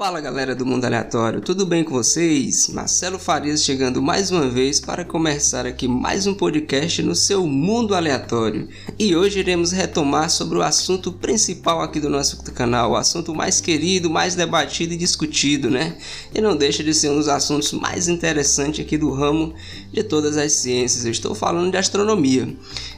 Fala galera do Mundo Aleatório, tudo bem com vocês? Marcelo Farias chegando mais uma vez para começar aqui mais um podcast no seu Mundo Aleatório. E hoje iremos retomar sobre o assunto principal aqui do nosso canal, o assunto mais querido, mais debatido e discutido, né? E não deixa de ser um dos assuntos mais interessantes aqui do ramo de todas as ciências. Eu estou falando de astronomia.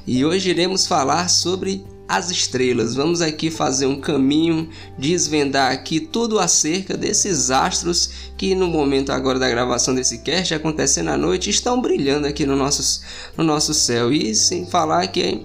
E hoje iremos falar sobre as estrelas. Vamos aqui fazer um caminho, desvendar aqui tudo acerca desses astros que no momento agora da gravação desse cast acontecendo à noite estão brilhando aqui no nosso, no nosso céu. E sem falar que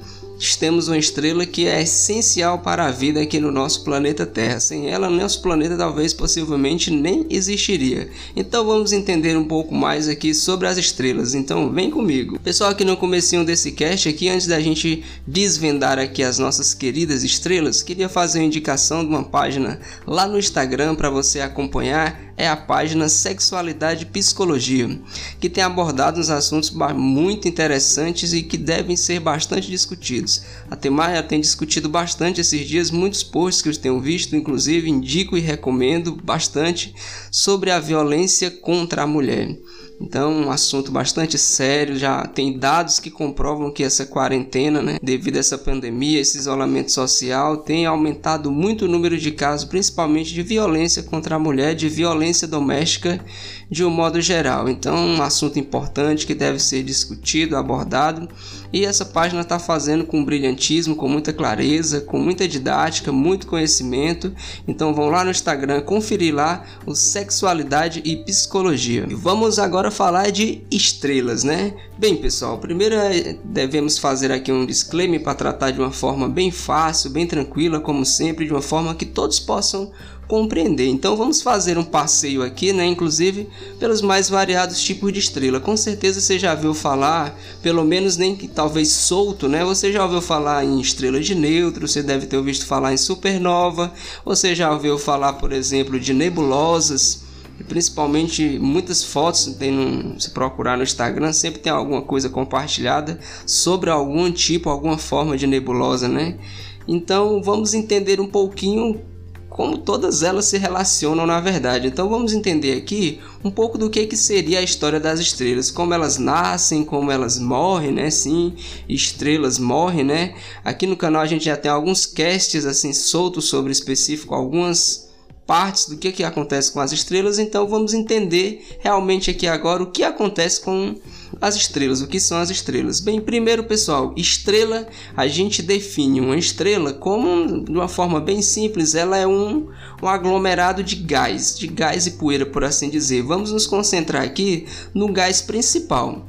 temos uma estrela que é essencial para a vida aqui no nosso planeta Terra. Sem ela, nosso planeta talvez possivelmente nem existiria. Então vamos entender um pouco mais aqui sobre as estrelas. Então vem comigo. Pessoal, aqui no comecinho desse cast aqui, antes da gente desvendar aqui as nossas queridas estrelas, queria fazer uma indicação de uma página lá no Instagram para você acompanhar é a página Sexualidade e Psicologia, que tem abordado uns assuntos muito interessantes e que devem ser bastante discutidos. A Temaya tem discutido bastante esses dias muitos posts que eu tenho visto, inclusive indico e recomendo bastante sobre a violência contra a mulher. Então, um assunto bastante sério. Já tem dados que comprovam que essa quarentena, né, devido a essa pandemia, esse isolamento social, tem aumentado muito o número de casos, principalmente de violência contra a mulher, de violência doméstica de um modo geral. Então, um assunto importante que deve ser discutido, abordado. E essa página está fazendo com brilhantismo, com muita clareza, com muita didática, muito conhecimento. Então, vão lá no Instagram conferir lá o Sexualidade e Psicologia. E vamos agora falar de estrelas, né? Bem, pessoal, primeiro é, devemos fazer aqui um disclaimer para tratar de uma forma bem fácil, bem tranquila, como sempre, de uma forma que todos possam compreender. Então vamos fazer um passeio aqui, né, inclusive pelos mais variados tipos de estrela. Com certeza você já viu falar, pelo menos nem que talvez solto, né? Você já ouviu falar em estrela de neutro, você deve ter ouvido falar em supernova, você já ouviu falar, por exemplo, de nebulosas. Principalmente muitas fotos tem no, se procurar no Instagram sempre tem alguma coisa compartilhada sobre algum tipo, alguma forma de nebulosa, né? Então vamos entender um pouquinho como todas elas se relacionam na verdade. Então vamos entender aqui um pouco do que, que seria a história das estrelas, como elas nascem, como elas morrem, né? Sim, estrelas morrem, né? Aqui no canal a gente já tem alguns casts assim soltos sobre específico algumas partes do que, que acontece com as estrelas, então vamos entender realmente aqui agora o que acontece com as estrelas. O que são as estrelas? Bem, primeiro, pessoal, estrela, a gente define uma estrela como, de uma forma bem simples, ela é um, um aglomerado de gás, de gás e poeira, por assim dizer. Vamos nos concentrar aqui no gás principal.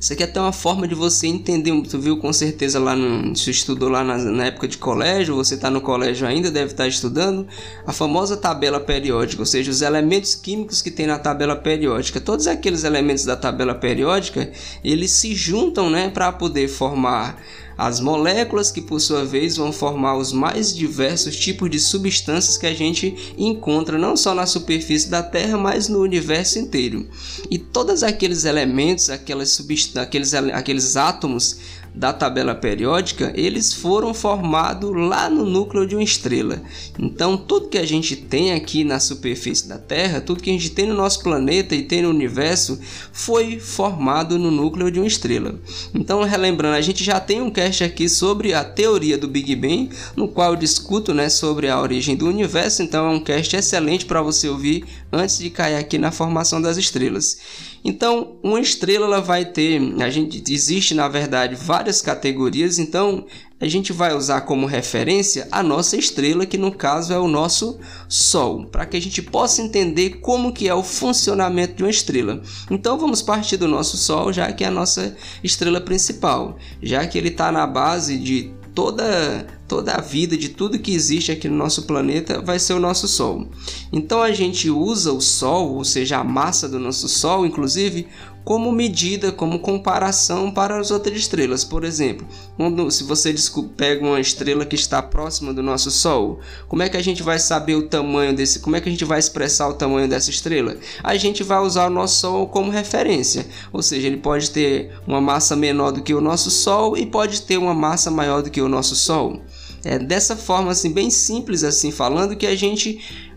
Isso aqui é até uma forma de você entender. Tu viu com certeza lá no. Se estudou lá na, na época de colégio, você está no colégio ainda, deve estar tá estudando. A famosa tabela periódica, ou seja, os elementos químicos que tem na tabela periódica. Todos aqueles elementos da tabela periódica eles se juntam né, para poder formar as moléculas que por sua vez vão formar os mais diversos tipos de substâncias que a gente encontra não só na superfície da Terra, mas no universo inteiro. E todos aqueles elementos, aquelas aqueles, aqueles átomos da tabela periódica, eles foram formados lá no núcleo de uma estrela. Então, tudo que a gente tem aqui na superfície da Terra, tudo que a gente tem no nosso planeta e tem no universo, foi formado no núcleo de uma estrela. Então, relembrando, a gente já tem um cast aqui sobre a teoria do Big Bang, no qual eu discuto né, sobre a origem do universo. Então, é um cast excelente para você ouvir antes de cair aqui na formação das estrelas. Então, uma estrela ela vai ter, a gente existe na verdade várias categorias, então a gente vai usar como referência a nossa estrela, que no caso é o nosso Sol, para que a gente possa entender como que é o funcionamento de uma estrela. Então vamos partir do nosso Sol, já que é a nossa estrela principal, já que ele está na base de toda toda a vida de tudo que existe aqui no nosso planeta vai ser o nosso Sol. Então a gente usa o Sol, ou seja, a massa do nosso Sol, inclusive, como medida, como comparação para as outras estrelas. Por exemplo, quando, se você pega uma estrela que está próxima do nosso Sol, como é que a gente vai saber o tamanho desse? Como é que a gente vai expressar o tamanho dessa estrela? A gente vai usar o nosso Sol como referência, ou seja, ele pode ter uma massa menor do que o nosso Sol e pode ter uma massa maior do que o nosso Sol. É dessa forma assim bem simples assim falando que a gente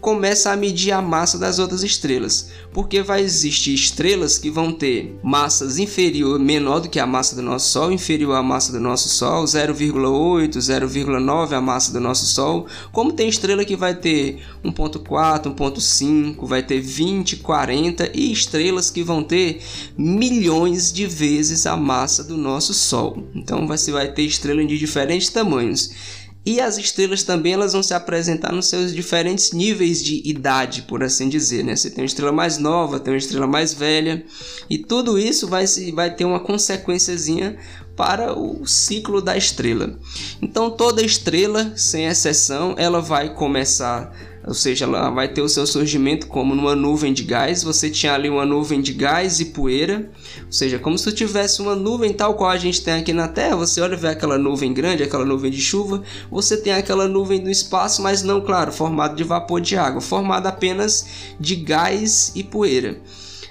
começa a medir a massa das outras estrelas, porque vai existir estrelas que vão ter massas inferior, menor do que a massa do nosso Sol, inferior à massa do nosso Sol, 0,8, 0,9 a massa do nosso Sol, como tem estrela que vai ter 1.4, 1.5, vai ter 20, 40 e estrelas que vão ter milhões de vezes a massa do nosso Sol. Então você vai ter estrelas de diferentes tamanhos. E as estrelas também elas vão se apresentar nos seus diferentes níveis de idade, por assim dizer. Né? Você tem uma estrela mais nova, tem uma estrela mais velha, e tudo isso vai, vai ter uma consequênciazinha para o ciclo da estrela. Então toda estrela, sem exceção, ela vai começar ou seja, ela vai ter o seu surgimento como numa nuvem de gás. Você tinha ali uma nuvem de gás e poeira, ou seja, como se tivesse uma nuvem tal qual a gente tem aqui na Terra. Você olha e vê aquela nuvem grande, aquela nuvem de chuva. Você tem aquela nuvem do espaço, mas não, claro, formada de vapor de água, formada apenas de gás e poeira.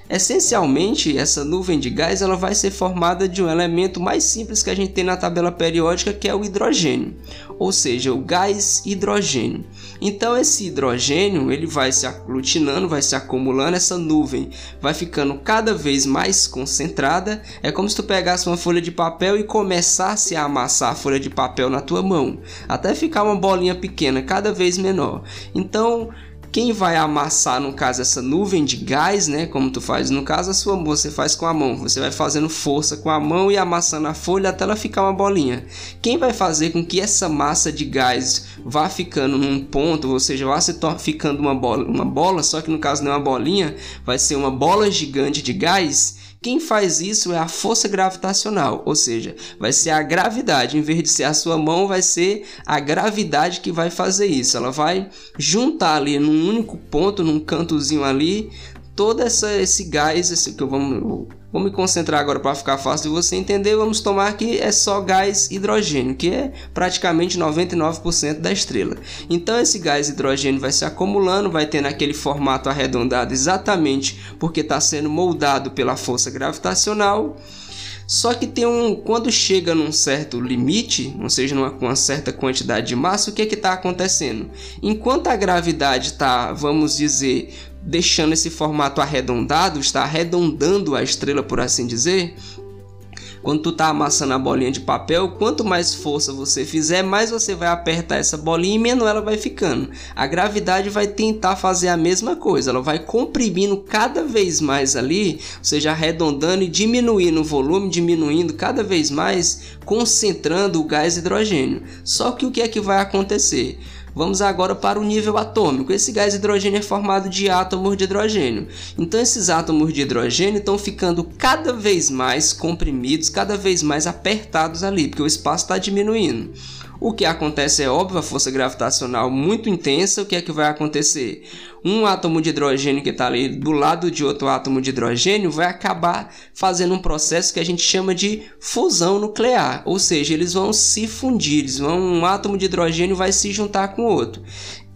Essencialmente, essa nuvem de gás ela vai ser formada de um elemento mais simples que a gente tem na tabela periódica, que é o hidrogênio, ou seja, o gás hidrogênio. Então esse hidrogênio ele vai se aglutinando, vai se acumulando, essa nuvem vai ficando cada vez mais concentrada. É como se tu pegasse uma folha de papel e começasse a amassar a folha de papel na tua mão, até ficar uma bolinha pequena, cada vez menor. Então quem vai amassar, no caso, essa nuvem de gás, né? Como tu faz no caso, a sua você faz com a mão. Você vai fazendo força com a mão e amassando a folha até ela ficar uma bolinha. Quem vai fazer com que essa massa de gás vá ficando num ponto, ou seja, vá se ficando uma bola, uma bola, só que no caso não é uma bolinha, vai ser uma bola gigante de gás quem faz isso é a força gravitacional, ou seja, vai ser a gravidade, em vez de ser a sua mão, vai ser a gravidade que vai fazer isso. Ela vai juntar ali num único ponto, num cantozinho ali, todo essa, esse gás, esse que eu vamos Vou me concentrar agora para ficar fácil de você entender. Vamos tomar que é só gás hidrogênio, que é praticamente 99% da estrela. Então esse gás hidrogênio vai se acumulando, vai tendo aquele formato arredondado exatamente porque está sendo moldado pela força gravitacional. Só que tem um, quando chega num certo limite, ou seja, numa, com uma certa quantidade de massa, o que é está acontecendo? Enquanto a gravidade está, vamos dizer, deixando esse formato arredondado, está arredondando a estrela, por assim dizer. Quando tu tá amassando a bolinha de papel, quanto mais força você fizer, mais você vai apertar essa bolinha e menor ela vai ficando. A gravidade vai tentar fazer a mesma coisa, ela vai comprimindo cada vez mais ali, ou seja, arredondando e diminuindo o volume, diminuindo cada vez mais, concentrando o gás hidrogênio. Só que o que é que vai acontecer? Vamos agora para o nível atômico. Esse gás hidrogênio é formado de átomos de hidrogênio. Então esses átomos de hidrogênio estão ficando cada vez mais comprimidos, cada vez mais apertados ali, porque o espaço está diminuindo. O que acontece é óbvio, a força gravitacional muito intensa, o que é que vai acontecer? Um átomo de hidrogênio que está ali do lado de outro átomo de hidrogênio vai acabar fazendo um processo que a gente chama de fusão nuclear, ou seja, eles vão se fundir, eles vão, um átomo de hidrogênio vai se juntar com outro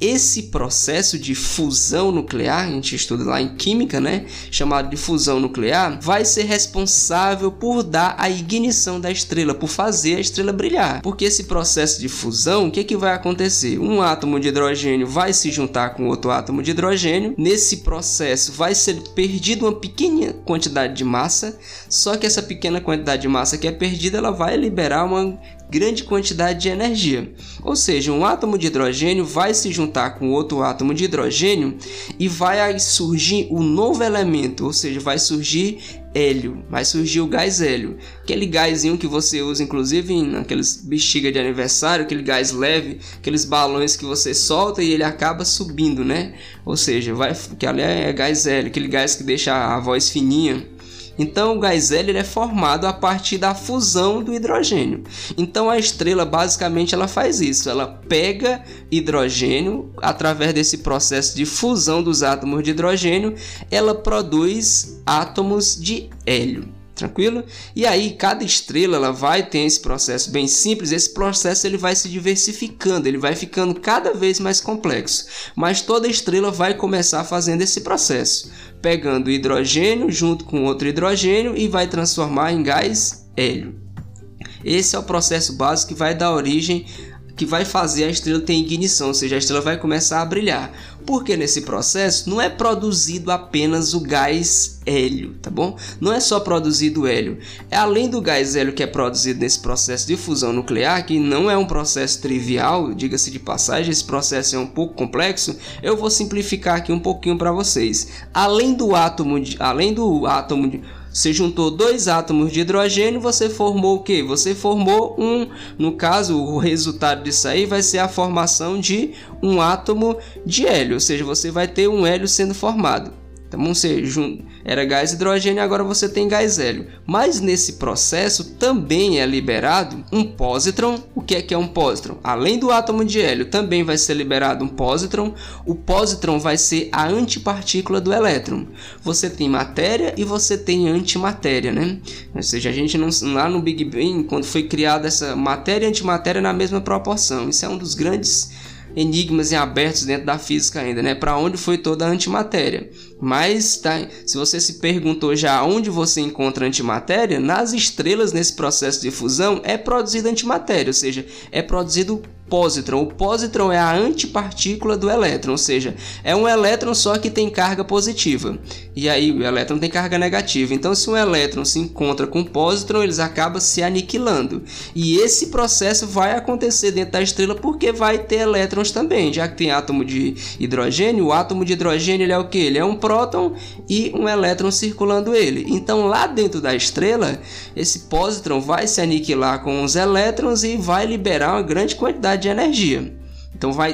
esse processo de fusão nuclear, a gente estuda lá em química, né, chamado de fusão nuclear, vai ser responsável por dar a ignição da estrela, por fazer a estrela brilhar. Porque esse processo de fusão, o que, que vai acontecer? Um átomo de hidrogênio vai se juntar com outro átomo de hidrogênio, nesse processo vai ser perdida uma pequena quantidade de massa, só que essa pequena quantidade de massa que é perdida, ela vai liberar uma grande quantidade de energia. Ou seja, um átomo de hidrogênio vai se juntar com outro átomo de hidrogênio e vai surgir um novo elemento, ou seja, vai surgir hélio, vai surgir o gás hélio, aquele gásinho que você usa inclusive naqueles bexiga de aniversário, aquele gás leve, aqueles balões que você solta e ele acaba subindo, né? Ou seja, vai que ali é gás hélio, aquele gás que deixa a voz fininha. Então o gás hélio é formado a partir da fusão do hidrogênio. Então a estrela basicamente ela faz isso, ela pega hidrogênio através desse processo de fusão dos átomos de hidrogênio, ela produz átomos de hélio tranquilo? E aí cada estrela ela vai ter esse processo bem simples, esse processo ele vai se diversificando, ele vai ficando cada vez mais complexo, mas toda estrela vai começar fazendo esse processo, pegando hidrogênio junto com outro hidrogênio e vai transformar em gás hélio. Esse é o processo básico que vai dar origem que vai fazer a estrela ter ignição, ou seja, a estrela vai começar a brilhar. Porque nesse processo não é produzido apenas o gás hélio, tá bom? Não é só produzido hélio. É além do gás hélio que é produzido nesse processo de fusão nuclear, que não é um processo trivial, diga-se de passagem, esse processo é um pouco complexo. Eu vou simplificar aqui um pouquinho para vocês. Além do átomo, de, além do átomo de, você juntou dois átomos de hidrogênio, você formou o que? Você formou um, no caso, o resultado disso aí vai ser a formação de um átomo de hélio, ou seja, você vai ter um hélio sendo formado. Então, você era gás hidrogênio, agora você tem gás hélio. Mas nesse processo também é liberado um pósitron. O que é que é um pósitron? Além do átomo de hélio, também vai ser liberado um pósitron. O pósitron vai ser a antipartícula do elétron. Você tem matéria e você tem antimatéria, né? Ou seja, a gente não lá no Big Bang, quando foi criada essa matéria e antimatéria na mesma proporção. Isso é um dos grandes enigmas em abertos dentro da física ainda, né? Para onde foi toda a antimatéria? Mas tá, se você se perguntou já onde você encontra antimatéria, nas estrelas nesse processo de fusão é produzida antimatéria, ou seja, é produzido pósitron. O pósitron é a antipartícula do elétron, ou seja, é um elétron só que tem carga positiva. E aí o elétron tem carga negativa. Então, se um elétron se encontra com um pósitron, eles acabam se aniquilando. E esse processo vai acontecer dentro da estrela porque vai ter elétrons também, já que tem átomo de hidrogênio. O átomo de hidrogênio ele é o que? Ele é um próton e um elétron circulando ele. Então, lá dentro da estrela, esse pósitron vai se aniquilar com os elétrons e vai liberar uma grande quantidade de energia. Então vai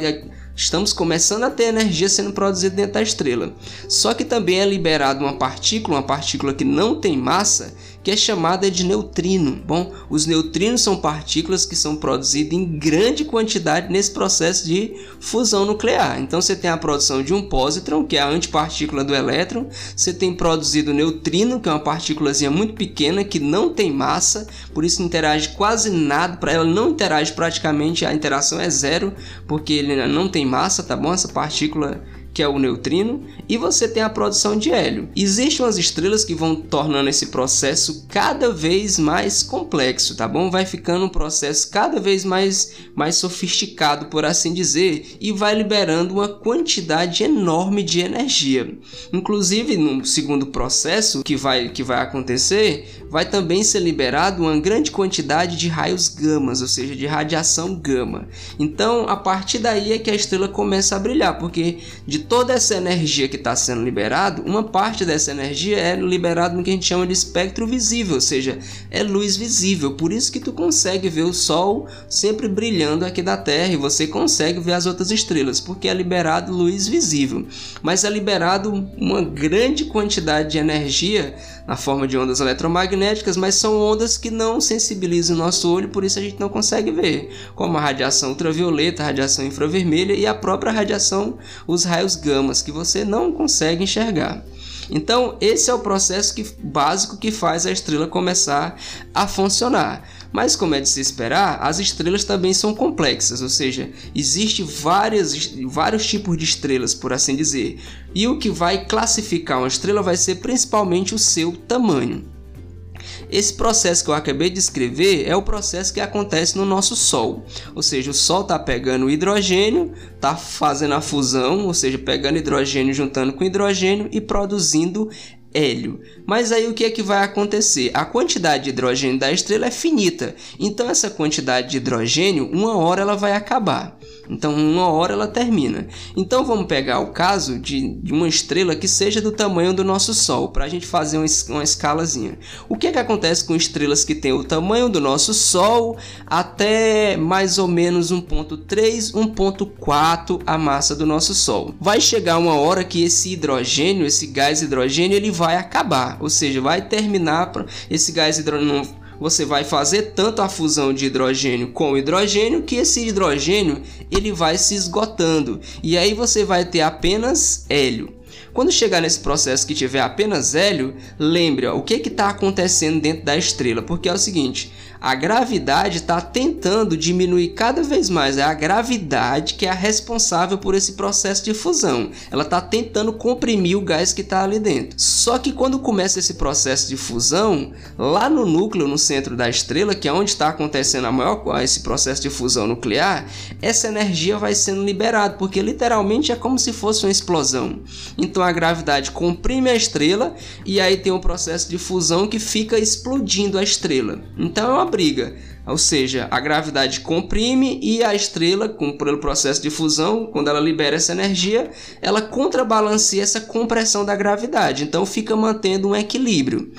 estamos começando a ter energia sendo produzida dentro da estrela. Só que também é liberada uma partícula, uma partícula que não tem massa, que é chamada de neutrino. Bom, os neutrinos são partículas que são produzidas em grande quantidade nesse processo de fusão nuclear. Então você tem a produção de um pósitron, que é a antipartícula do elétron, você tem produzido neutrino, que é uma partículazinha muito pequena que não tem massa, por isso interage quase nada, para ela não interage praticamente, a interação é zero, porque ele não tem massa, tá bom? Essa partícula que é o neutrino, e você tem a produção de hélio. Existem umas estrelas que vão tornando esse processo cada vez mais complexo, tá bom? Vai ficando um processo cada vez mais, mais sofisticado, por assim dizer, e vai liberando uma quantidade enorme de energia. Inclusive, no segundo processo que vai, que vai acontecer, vai também ser liberado uma grande quantidade de raios gamas, ou seja, de radiação gama. Então, a partir daí é que a estrela começa a brilhar, porque de toda essa energia que está sendo liberada, uma parte dessa energia é liberada no que a gente chama de espectro visível, ou seja, é luz visível. Por isso que tu consegue ver o Sol sempre brilhando aqui da Terra e você consegue ver as outras estrelas, porque é liberado luz visível. Mas é liberado uma grande quantidade de energia na forma de ondas eletromagnéticas, mas são ondas que não sensibilizam o nosso olho, por isso a gente não consegue ver, como a radiação ultravioleta, a radiação infravermelha e a própria radiação, os raios gamas, que você não consegue enxergar. Então, esse é o processo que, básico que faz a estrela começar a funcionar. Mas, como é de se esperar, as estrelas também são complexas, ou seja, existem vários tipos de estrelas, por assim dizer. E o que vai classificar uma estrela vai ser principalmente o seu tamanho. Esse processo que eu acabei de escrever é o processo que acontece no nosso Sol. Ou seja, o Sol está pegando hidrogênio, está fazendo a fusão, ou seja, pegando hidrogênio juntando com hidrogênio e produzindo hélio. Mas aí o que é que vai acontecer? A quantidade de hidrogênio da estrela é finita, então essa quantidade de hidrogênio, uma hora ela vai acabar. Então, uma hora ela termina. Então, vamos pegar o caso de, de uma estrela que seja do tamanho do nosso Sol, para a gente fazer uma, uma escalazinha. O que é que acontece com estrelas que têm o tamanho do nosso Sol até mais ou menos 1.3, 1.4 a massa do nosso Sol? Vai chegar uma hora que esse hidrogênio, esse gás hidrogênio, ele vai acabar, ou seja, vai terminar esse gás hidrogênio você vai fazer tanto a fusão de hidrogênio com hidrogênio que esse hidrogênio ele vai se esgotando e aí você vai ter apenas hélio. Quando chegar nesse processo que tiver apenas hélio, lembre ó, o que está acontecendo dentro da estrela, porque é o seguinte: A gravidade está tentando diminuir cada vez mais. É a gravidade que é a responsável por esse processo de fusão. Ela está tentando comprimir o gás que está ali dentro. Só que quando começa esse processo de fusão, lá no núcleo, no centro da estrela, que é onde está acontecendo a maior esse processo de fusão nuclear, essa energia vai sendo liberada, porque literalmente é como se fosse uma explosão. Então a gravidade comprime a estrela e aí tem um processo de fusão que fica explodindo a estrela. Então é uma briga. Ou seja, a gravidade comprime e a estrela, com, pelo processo de fusão, quando ela libera essa energia, ela contrabalanceia essa compressão da gravidade. Então fica mantendo um equilíbrio.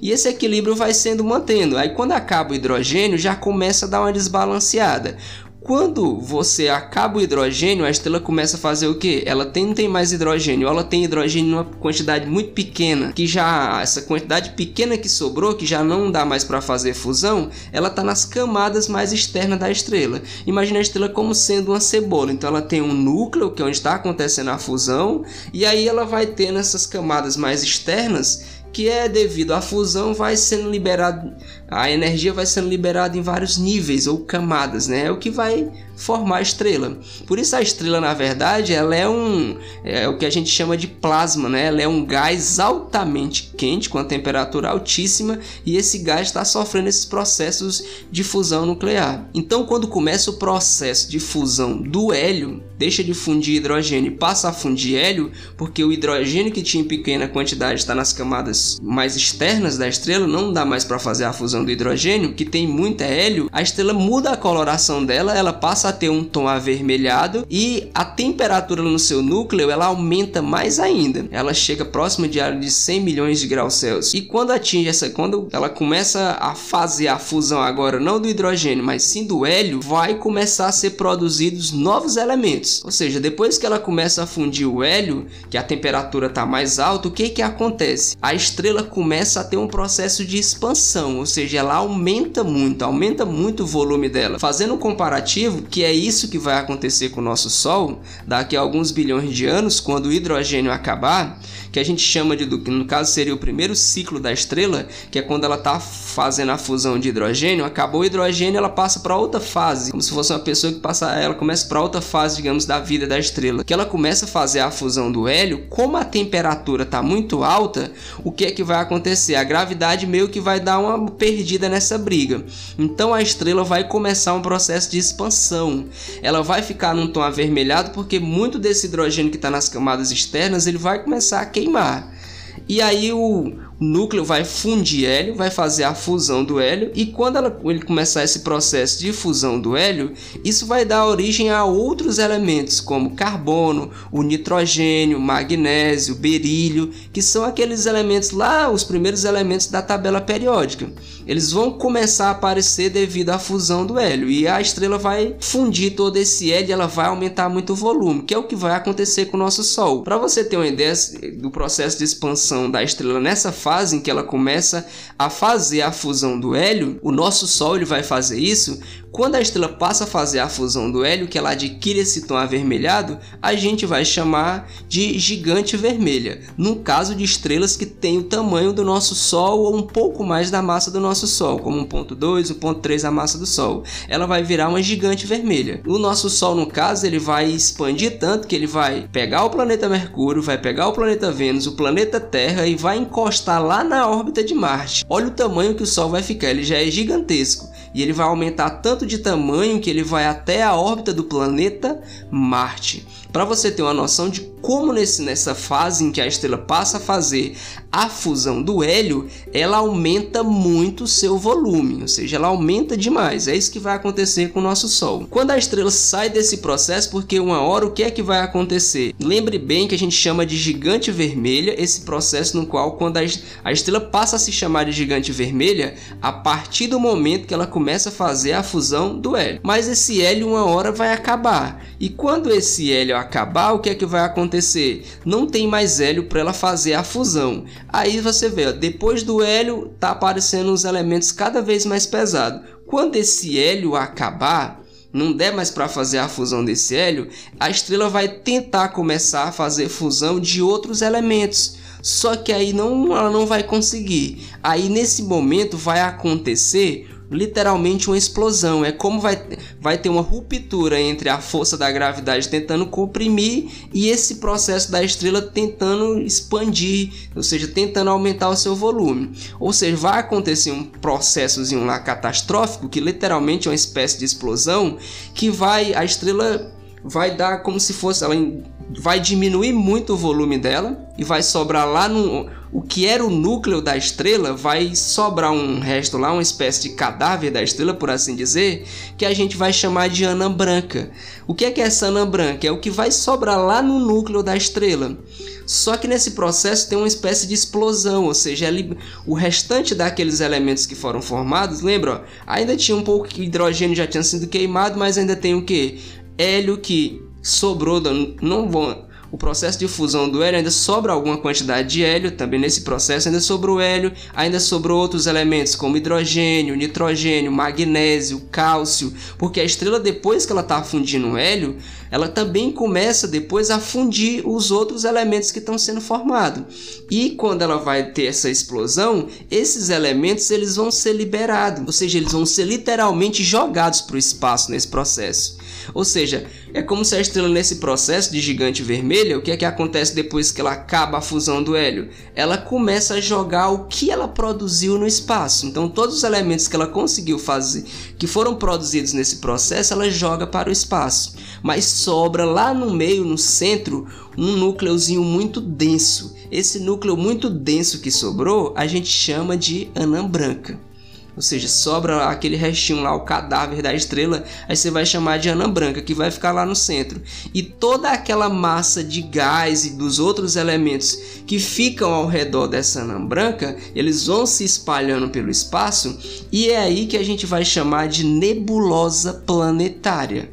E esse equilíbrio vai sendo mantendo. Aí quando acaba o hidrogênio, já começa a dar uma desbalanceada. Quando você acaba o hidrogênio, a estrela começa a fazer o que? Ela tem, não tem mais hidrogênio, ela tem hidrogênio numa quantidade muito pequena, que já essa quantidade pequena que sobrou, que já não dá mais para fazer fusão, ela está nas camadas mais externas da estrela. Imagina a estrela como sendo uma cebola, então ela tem um núcleo, que é onde está acontecendo a fusão, e aí ela vai ter nessas camadas mais externas que é devido à fusão vai sendo liberado a energia vai sendo liberada em vários níveis ou camadas, né? É o que vai formar a estrela. Por isso a estrela, na verdade, ela é um é o que a gente chama de plasma, né? Ela é um gás altamente quente com a temperatura altíssima e esse gás está sofrendo esses processos de fusão nuclear. Então, quando começa o processo de fusão do hélio, deixa de fundir hidrogênio e passa a fundir hélio, porque o hidrogênio que tinha em pequena quantidade está nas camadas mais externas da estrela, não dá mais para fazer a fusão do hidrogênio, que tem muito hélio, a estrela muda a coloração dela, ela passa a ter um tom avermelhado e a temperatura no seu núcleo ela aumenta mais ainda. Ela chega próxima de área de 100 milhões de graus Celsius. E quando atinge essa, quando ela começa a fazer a fusão agora não do hidrogênio, mas sim do hélio, vai começar a ser produzidos novos elementos. Ou seja, depois que ela começa a fundir o hélio, que a temperatura está mais alta, o que que acontece? A estrela começa a ter um processo de expansão, ou seja, ela aumenta muito, aumenta muito o volume dela. Fazendo um comparativo, que é isso que vai acontecer com o nosso Sol daqui a alguns bilhões de anos, quando o hidrogênio acabar, que a gente chama de, no caso seria o primeiro ciclo da estrela, que é quando ela está fazendo a fusão de hidrogênio, acabou o hidrogênio, ela passa para outra fase, como se fosse uma pessoa que passa, ela começa para outra fase, digamos, da vida da estrela, que ela começa a fazer a fusão do hélio, como a temperatura está muito alta, o que é que vai acontecer? A gravidade meio que vai dar uma perdida nessa briga. Então a estrela vai começar um processo de expansão. Ela vai ficar num tom avermelhado porque muito desse hidrogênio que está nas camadas externas ele vai começar a queimar. E aí o, núcleo vai fundir hélio, vai fazer a fusão do hélio e quando ela, ele começar esse processo de fusão do hélio, isso vai dar origem a outros elementos como carbono, o nitrogênio, magnésio, berílio, que são aqueles elementos lá, os primeiros elementos da tabela periódica. Eles vão começar a aparecer devido à fusão do hélio e a estrela vai fundir todo esse hélio e ela vai aumentar muito o volume, que é o que vai acontecer com o nosso Sol. Para você ter uma ideia do processo de expansão da estrela nessa fase fase em que ela começa a fazer a fusão do hélio, o nosso Sol ele vai fazer isso quando a estrela passa a fazer a fusão do hélio, que ela adquire esse tom avermelhado, a gente vai chamar de gigante vermelha. No caso de estrelas que têm o tamanho do nosso Sol ou um pouco mais da massa do nosso Sol, como 1.2, 1.3 a massa do Sol, ela vai virar uma gigante vermelha. O nosso Sol, no caso, ele vai expandir tanto que ele vai pegar o planeta Mercúrio, vai pegar o planeta Vênus, o planeta Terra e vai encostar lá na órbita de Marte. Olha o tamanho que o Sol vai ficar, ele já é gigantesco e ele vai aumentar tanto de tamanho que ele vai até a órbita do planeta Marte. Para você ter uma noção de como nesse, nessa fase em que a estrela passa a fazer a fusão do hélio, ela aumenta muito o seu volume, ou seja, ela aumenta demais. É isso que vai acontecer com o nosso Sol. Quando a estrela sai desse processo, porque uma hora o que é que vai acontecer? Lembre bem que a gente chama de gigante vermelha esse processo no qual quando a estrela passa a se chamar de gigante vermelha a partir do momento que ela começa a fazer a fusão do hélio. Mas esse hélio uma hora vai acabar. E quando esse hélio acabar, o que é que vai acontecer? Não tem mais hélio para ela fazer a fusão. Aí você vê, ó, depois do hélio tá aparecendo os elementos cada vez mais pesados. Quando esse hélio acabar, não der mais para fazer a fusão desse hélio, a estrela vai tentar começar a fazer fusão de outros elementos. Só que aí não, ela não vai conseguir. Aí nesse momento vai acontecer literalmente uma explosão. É como vai, vai ter uma ruptura entre a força da gravidade tentando comprimir e esse processo da estrela tentando expandir, ou seja, tentando aumentar o seu volume. Ou seja, vai acontecer um processozinho lá catastrófico que literalmente é uma espécie de explosão que vai a estrela vai dar como se fosse ela vai diminuir muito o volume dela e vai sobrar lá no o que era o núcleo da estrela, vai sobrar um resto lá, uma espécie de cadáver da estrela, por assim dizer, que a gente vai chamar de anã branca. O que é que é essa anã branca? É o que vai sobrar lá no núcleo da estrela. Só que nesse processo tem uma espécie de explosão, ou seja, o restante daqueles elementos que foram formados, lembra? Ainda tinha um pouco de hidrogênio já tinha sido queimado, mas ainda tem o que? Hélio que sobrou, não vou o processo de fusão do hélio ainda sobra alguma quantidade de hélio, também nesse processo ainda sobrou hélio, ainda sobrou outros elementos como hidrogênio, nitrogênio, magnésio, cálcio, porque a estrela depois que ela está fundindo hélio, ela também começa depois a fundir os outros elementos que estão sendo formados. E quando ela vai ter essa explosão, esses elementos eles vão ser liberados, ou seja, eles vão ser literalmente jogados para o espaço nesse processo. Ou seja, é como se a estrela nesse processo de gigante vermelha, o que é que acontece depois que ela acaba a fusão do hélio? Ela começa a jogar o que ela produziu no espaço. Então todos os elementos que ela conseguiu fazer, que foram produzidos nesse processo, ela joga para o espaço. Mas sobra lá no meio, no centro, um núcleozinho muito denso. Esse núcleo muito denso que sobrou, a gente chama de anã branca. Ou seja, sobra aquele restinho lá, o cadáver da estrela, aí você vai chamar de anã branca, que vai ficar lá no centro. E toda aquela massa de gás e dos outros elementos que ficam ao redor dessa anã branca, eles vão se espalhando pelo espaço, e é aí que a gente vai chamar de nebulosa planetária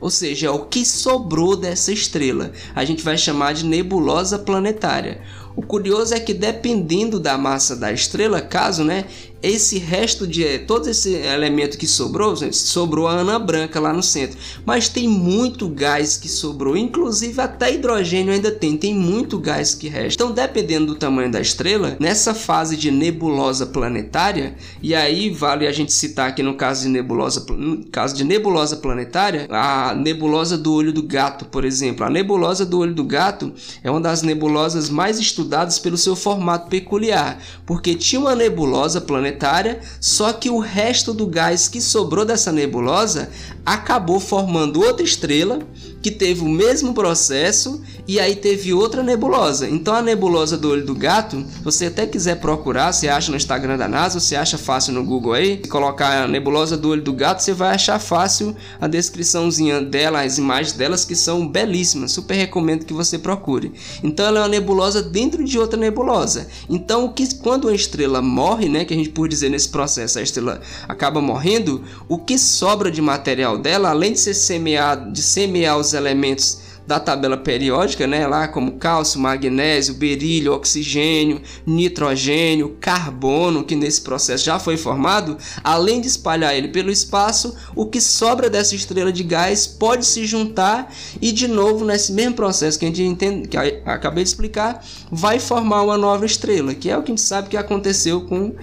ou seja, é o que sobrou dessa estrela. A gente vai chamar de nebulosa planetária. O curioso é que dependendo da massa da estrela, caso, né, esse resto de todo esse elemento que sobrou, sobrou a anã branca lá no centro, mas tem muito gás que sobrou, inclusive até hidrogênio ainda tem, tem muito gás que resta. Então, dependendo do tamanho da estrela, nessa fase de nebulosa planetária, e aí vale a gente citar aqui no caso de nebulosa, no caso de nebulosa planetária, a nebulosa do olho do gato, por exemplo. A nebulosa do olho do gato é uma das nebulosas mais estudadas pelo seu formato peculiar, porque tinha uma nebulosa planetária planetária, só que o resto do gás que sobrou dessa nebulosa acabou formando outra estrela que teve o mesmo processo e aí teve outra nebulosa. Então a nebulosa do olho do gato, você até quiser procurar, você acha no Instagram da NASA, você acha fácil no Google aí, se colocar a nebulosa do olho do gato, você vai achar fácil a descriçãozinha dela, as imagens delas que são belíssimas. Super recomendo que você procure. Então ela é uma nebulosa dentro de outra nebulosa. Então o que quando uma estrela morre, né, que a gente por dizer nesse processo a estrela acaba morrendo, o que sobra de material dela, além de ser semeado, de semear os elementos da tabela periódica, né, lá como cálcio, magnésio, berílio, oxigênio, nitrogênio, carbono, que nesse processo já foi formado, além de espalhar ele pelo espaço, o que sobra dessa estrela de gás pode se juntar e de novo nesse mesmo processo que a gente entende, que acabei de explicar, vai formar uma nova estrela, que é o que a gente sabe que aconteceu com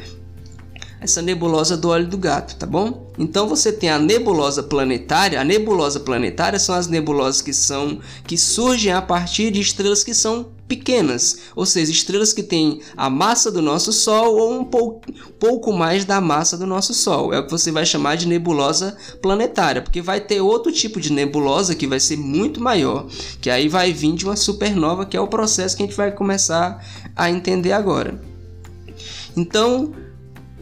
essa nebulosa do óleo do gato, tá bom? Então você tem a nebulosa planetária. A nebulosa planetária são as nebulosas que são que surgem a partir de estrelas que são pequenas, ou seja, estrelas que têm a massa do nosso Sol ou um pouco, pouco mais da massa do nosso Sol. É o que você vai chamar de nebulosa planetária, porque vai ter outro tipo de nebulosa que vai ser muito maior, que aí vai vir de uma supernova, que é o processo que a gente vai começar a entender agora. Então,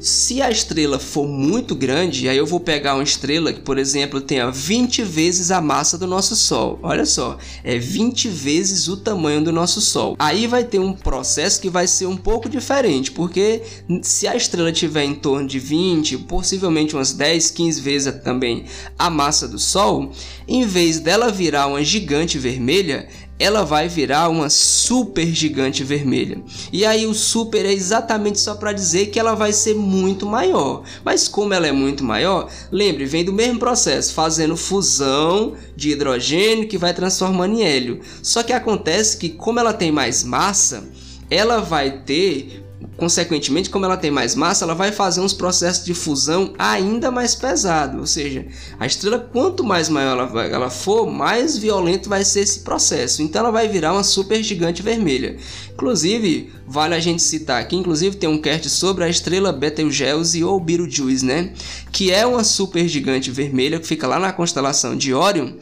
se a estrela for muito grande, aí eu vou pegar uma estrela que, por exemplo, tenha 20 vezes a massa do nosso Sol. Olha só, é 20 vezes o tamanho do nosso Sol. Aí vai ter um processo que vai ser um pouco diferente, porque se a estrela tiver em torno de 20, possivelmente umas 10, 15 vezes também a massa do Sol, em vez dela virar uma gigante vermelha, ela vai virar uma super gigante vermelha. E aí o super é exatamente só para dizer que ela vai ser muito maior. Mas como ela é muito maior, lembre, vem do mesmo processo, fazendo fusão de hidrogênio que vai transformando em hélio. Só que acontece que como ela tem mais massa, ela vai ter consequentemente, como ela tem mais massa, ela vai fazer uns processos de fusão ainda mais pesados. Ou seja, a estrela, quanto mais maior ela, ela for, mais violento vai ser esse processo. Então ela vai virar uma super gigante vermelha. Inclusive, vale a gente citar aqui, inclusive tem um cast sobre a estrela Betelgeuse ou Betelgeuse, né? Que é uma super gigante vermelha que fica lá na constelação de Órion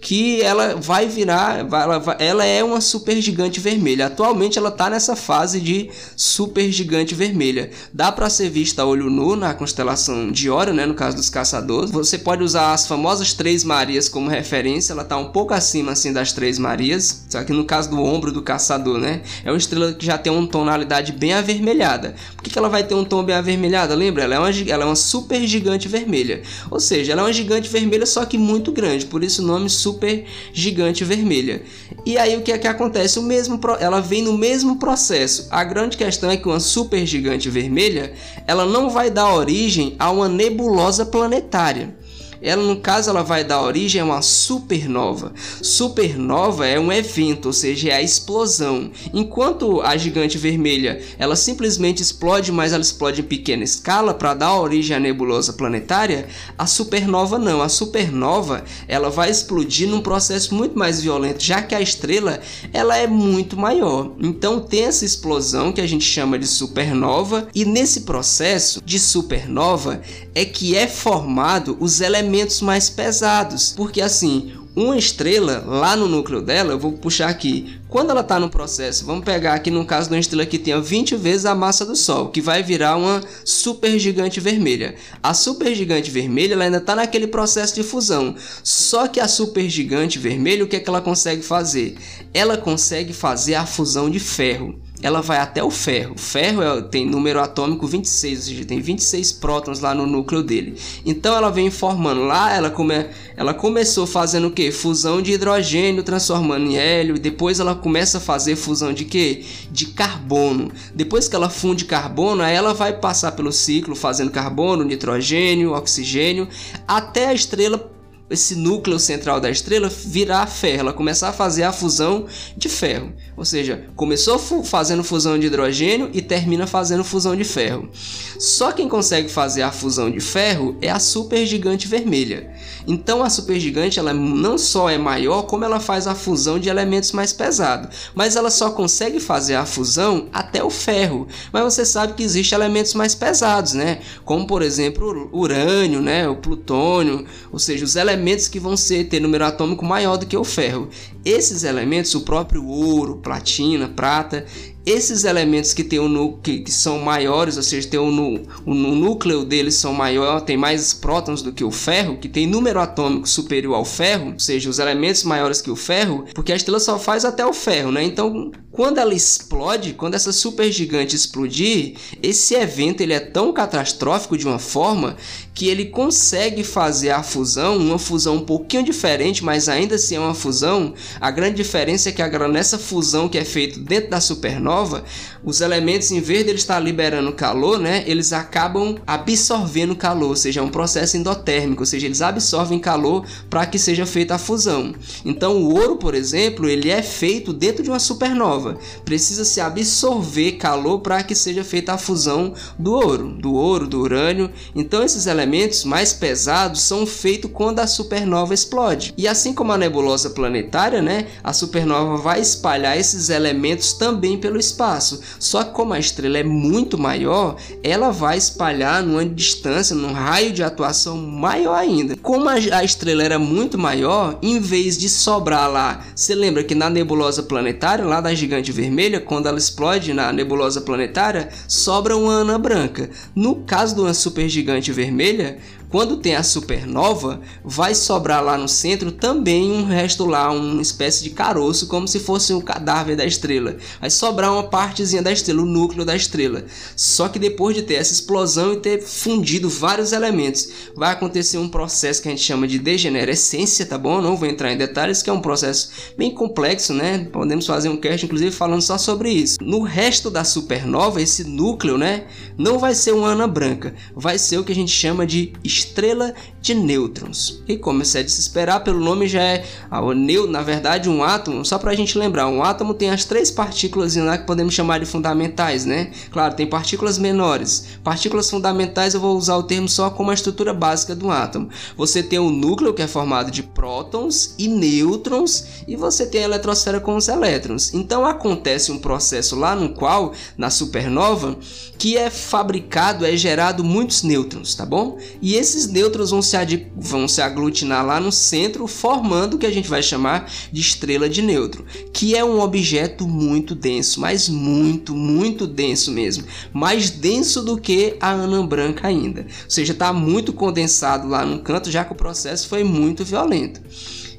que ela vai virar, ela, ela é uma super gigante vermelha. Atualmente ela está nessa fase de super gigante vermelha. Dá para ser vista a olho nu na constelação de Órion, né, no caso dos caçadores. Você pode usar as famosas Três Marias como referência, ela está um pouco acima assim das Três Marias, só que no caso do ombro do caçador, né, é uma estrela que já tem uma tonalidade bem avermelhada. Por que, que ela vai ter um tom bem avermelhado? Lembra? Ela é, uma, ela é uma super gigante vermelha. Ou seja, ela é uma gigante vermelha, só que muito grande, por isso o nome super super gigante vermelha. E aí o que é que acontece? O mesmo ela vem no mesmo processo. A grande questão é que uma super gigante vermelha, ela não vai dar origem a uma nebulosa planetária ela no caso ela vai dar origem a uma supernova. Supernova é um evento, ou seja, é a explosão. Enquanto a gigante vermelha, ela simplesmente explode, mas ela explode em pequena escala para dar origem à nebulosa planetária, a supernova não. A supernova, ela vai explodir num processo muito mais violento, já que a estrela, ela é muito maior. Então tem essa explosão que a gente chama de supernova e nesse processo de supernova é que é formado os elementos elementos mais pesados, porque assim, uma estrela lá no núcleo dela, eu vou puxar aqui, quando ela está no processo, vamos pegar aqui no caso de uma estrela que tenha 20 vezes a massa do Sol, que vai virar uma supergigante vermelha. A supergigante vermelha ela ainda está naquele processo de fusão, só que a supergigante vermelha, o que, é que ela consegue fazer? Ela consegue fazer a fusão de ferro ela vai até o ferro. O ferro é, tem número atômico 26, ou seja, tem 26 prótons lá no núcleo dele. Então ela vem formando lá, ela, come, ela começou fazendo o que? Fusão de hidrogênio, transformando em hélio, e depois ela começa a fazer fusão de que? De carbono. Depois que ela funde carbono, aí ela vai passar pelo ciclo fazendo carbono, nitrogênio, oxigênio, até a estrela esse núcleo central da estrela virar ferro, ela começar a fazer a fusão de ferro. Ou seja, começou fazendo fusão de hidrogênio e termina fazendo fusão de ferro. Só quem consegue fazer a fusão de ferro é a supergigante vermelha. Então a supergigante ela não só é maior, como ela faz a fusão de elementos mais pesados, mas ela só consegue fazer a fusão até o ferro. Mas você sabe que existem elementos mais pesados, né? Como por exemplo o urânio, né? o plutônio, ou seja, os elementos elementos que vão ser, ter número atômico maior do que o ferro. Esses elementos, o próprio ouro, platina, prata, esses elementos que, tem um, que, que são maiores, ou seja, tem um, o, núcleo deles são maior, tem mais prótons do que o ferro, que tem número atômico superior ao ferro, ou seja, os elementos maiores que o ferro, porque a estrela só faz até o ferro, né? Então, quando ela explode, quando essa supergigante explodir, esse evento ele é tão catastrófico de uma forma que ele consegue fazer a fusão, uma fusão um pouquinho diferente, mas ainda assim é uma fusão. A grande diferença é que agora nessa fusão que é feita dentro da supernova, os elementos em vez de eles estar liberando calor, né, eles acabam absorvendo calor, ou seja, é um processo endotérmico, ou seja, eles absorvem calor para que seja feita a fusão. Então, o ouro, por exemplo, ele é feito dentro de uma supernova. Precisa se absorver calor para que seja feita a fusão do ouro, do ouro, do urânio. Então, esses elementos elementos mais pesados são feitos quando a supernova explode. E assim como a nebulosa planetária, né, a supernova vai espalhar esses elementos também pelo espaço. Só que como a estrela é muito maior, ela vai espalhar numa distância, num raio de atuação maior ainda. Como a estrela era muito maior, em vez de sobrar lá, você lembra que na nebulosa planetária, lá da gigante vermelha, quando ela explode na nebulosa planetária, sobra uma anã branca. No caso de uma supergigante vermelha, quando tem a supernova, vai sobrar lá no centro também um resto lá, uma espécie de caroço, como se fosse um cadáver da estrela. Vai sobrar uma partezinha da estrela, o núcleo da estrela. Só que depois de ter essa explosão e ter fundido vários elementos, vai acontecer um processo que a gente chama de degenerescência, tá bom? Não vou entrar em detalhes, que é um processo bem complexo, né? Podemos fazer um cast, inclusive, falando só sobre isso. No resto da supernova, esse núcleo, né? Não vai ser uma ana branca, vai ser o que a gente chama de estrela estrela de nêutrons. E como é de se esperar, pelo nome já é o neu, na verdade, um átomo, só para a gente lembrar, um átomo tem as três partículas lá que podemos chamar de fundamentais, né? Claro, tem partículas menores. Partículas fundamentais eu vou usar o termo só como a estrutura básica do átomo. Você tem o núcleo, que é formado de prótons e nêutrons, e você tem a eletrosfera com os elétrons. Então acontece um processo lá no qual, na supernova, que é fabricado, é gerado muitos nêutrons, tá bom? E esses nêutrons vão se, vão se aglutinar lá no centro, formando o que a gente vai chamar de estrela de nêutron, que é um objeto muito denso, mas muito, muito denso mesmo, mais denso do que a anã branca ainda. Ou seja, está muito condensado lá no canto, já que o processo foi muito violento.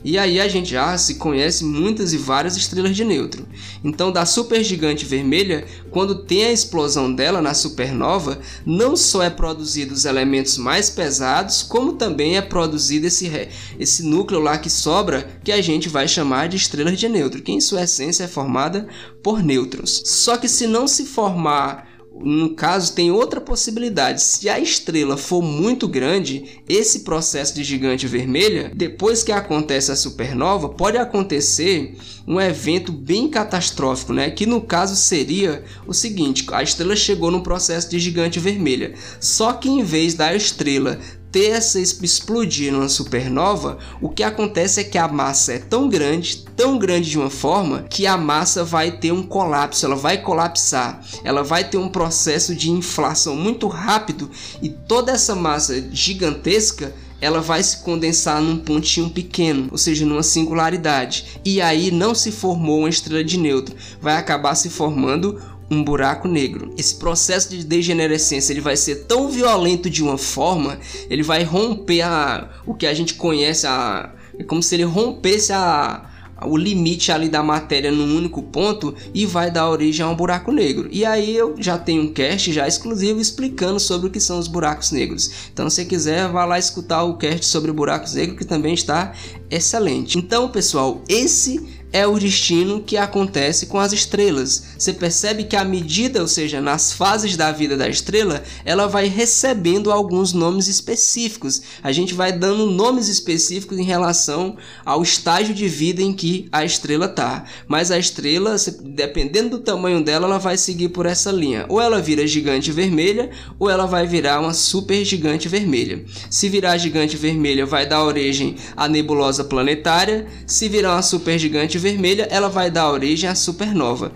E aí a gente já se conhece muitas e várias estrelas de nêutron. Então, da supergigante vermelha, quando tem a explosão dela na supernova, não só é produzido os elementos mais pesados, como também é produzido esse, esse núcleo lá que sobra, que a gente vai chamar de estrelas de nêutron, que em sua essência é formada por nêutrons. Só que se não se formar no caso, tem outra possibilidade. Se a estrela for muito grande, esse processo de gigante vermelha, depois que acontece a supernova, pode acontecer um evento bem catastrófico, né? Que no caso seria o seguinte: a estrela chegou no processo de gigante vermelha, só que em vez da estrela ter essa explodir numa supernova, o que acontece é que a massa é tão grande, tão grande de uma forma que a massa vai ter um colapso, ela vai colapsar, ela vai ter um processo de inflação muito rápido e toda essa massa gigantesca ela vai se condensar num pontinho pequeno, ou seja, numa singularidade. E aí não se formou uma estrela de nêutron, vai acabar se formando um buraco negro. Esse processo de degenerescência ele vai ser tão violento de uma forma, ele vai romper a, o que a gente conhece a é como se ele rompesse a o limite ali da matéria num único ponto e vai dar origem a um buraco negro. E aí eu já tenho um cast já exclusivo explicando sobre o que são os buracos negros. Então se quiser, vá lá escutar o cast sobre buracos negros que também está excelente. Então, pessoal, esse é o destino que acontece com as estrelas. Você percebe que à medida, ou seja, nas fases da vida da estrela, ela vai recebendo alguns nomes específicos. A gente vai dando nomes específicos em relação ao estágio de vida em que a estrela está. Mas a estrela, dependendo do tamanho dela, ela vai seguir por essa linha. Ou ela vira gigante vermelha, ou ela vai virar uma super gigante vermelha. Se virar gigante vermelha, vai dar origem à nebulosa planetária. Se virar uma super gigante vermelha, ela vai dar origem à supernova.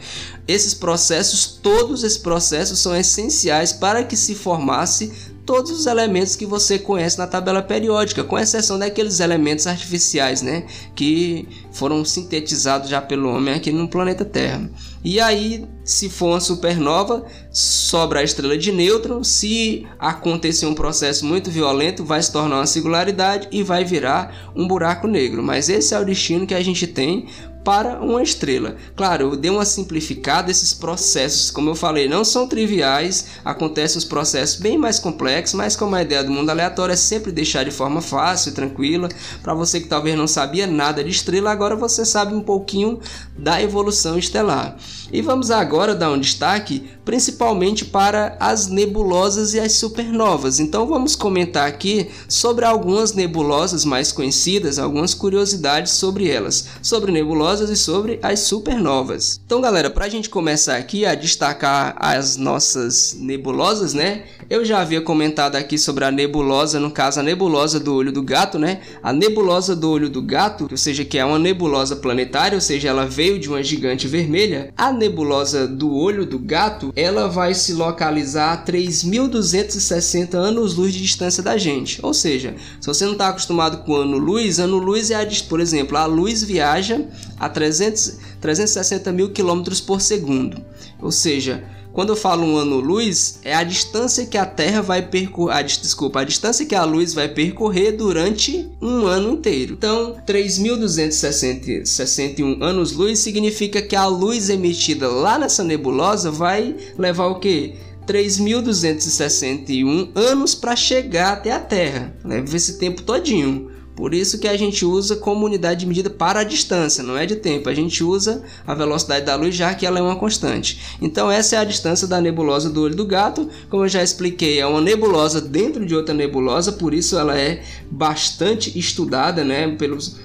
Esses processos, todos esses processos são essenciais para que se formasse todos os elementos que você conhece na tabela periódica, com exceção daqueles elementos artificiais, né, que foram sintetizados já pelo homem aqui no planeta Terra. E aí, se for uma supernova, sobra a estrela de nêutron. Se acontecer um processo muito violento, vai se tornar uma singularidade e vai virar um buraco negro. Mas esse é o destino que a gente tem para uma estrela. Claro, eu dei uma simplificada, esses processos, como eu falei, não são triviais, acontecem os processos bem mais complexos, mas como a ideia do mundo aleatório é sempre deixar de forma fácil e tranquila, para você que talvez não sabia nada de estrela, agora você sabe um pouquinho da evolução estelar. E vamos agora dar um destaque principalmente para as nebulosas e as supernovas. Então vamos comentar aqui sobre algumas nebulosas mais conhecidas, algumas curiosidades sobre elas, sobre nebulosas e sobre as supernovas. Então galera, para a gente começar aqui a destacar as nossas nebulosas, né? Eu já havia comentado aqui sobre a nebulosa, no caso a nebulosa do olho do gato, né? A nebulosa do olho do gato, ou seja, que é uma nebulosa planetária, ou seja, ela veio de uma gigante vermelha. A nebulosa do olho do gato, ela vai se localizar a 3.260 anos-luz de distância da gente. Ou seja, se você não está acostumado com ano-luz, ano-luz é a, por exemplo, a luz viaja a 300, 360 mil quilômetros por segundo. Ou seja, quando eu falo um ano-luz, é a distância que a Terra vai percorrer. Desculpa, a distância que a luz vai percorrer durante um ano inteiro. Então, 3.261 anos-luz significa que a luz emitida lá nessa nebulosa vai levar o quê? 3.261 anos para chegar até a Terra. Leva esse tempo todinho. Por isso que a gente usa como unidade de medida para a distância, não é de tempo. A gente usa a velocidade da luz já que ela é uma constante. Então essa é a distância da nebulosa do olho do gato. Como eu já expliquei, é uma nebulosa dentro de outra nebulosa, por isso ela é bastante estudada, né, pelos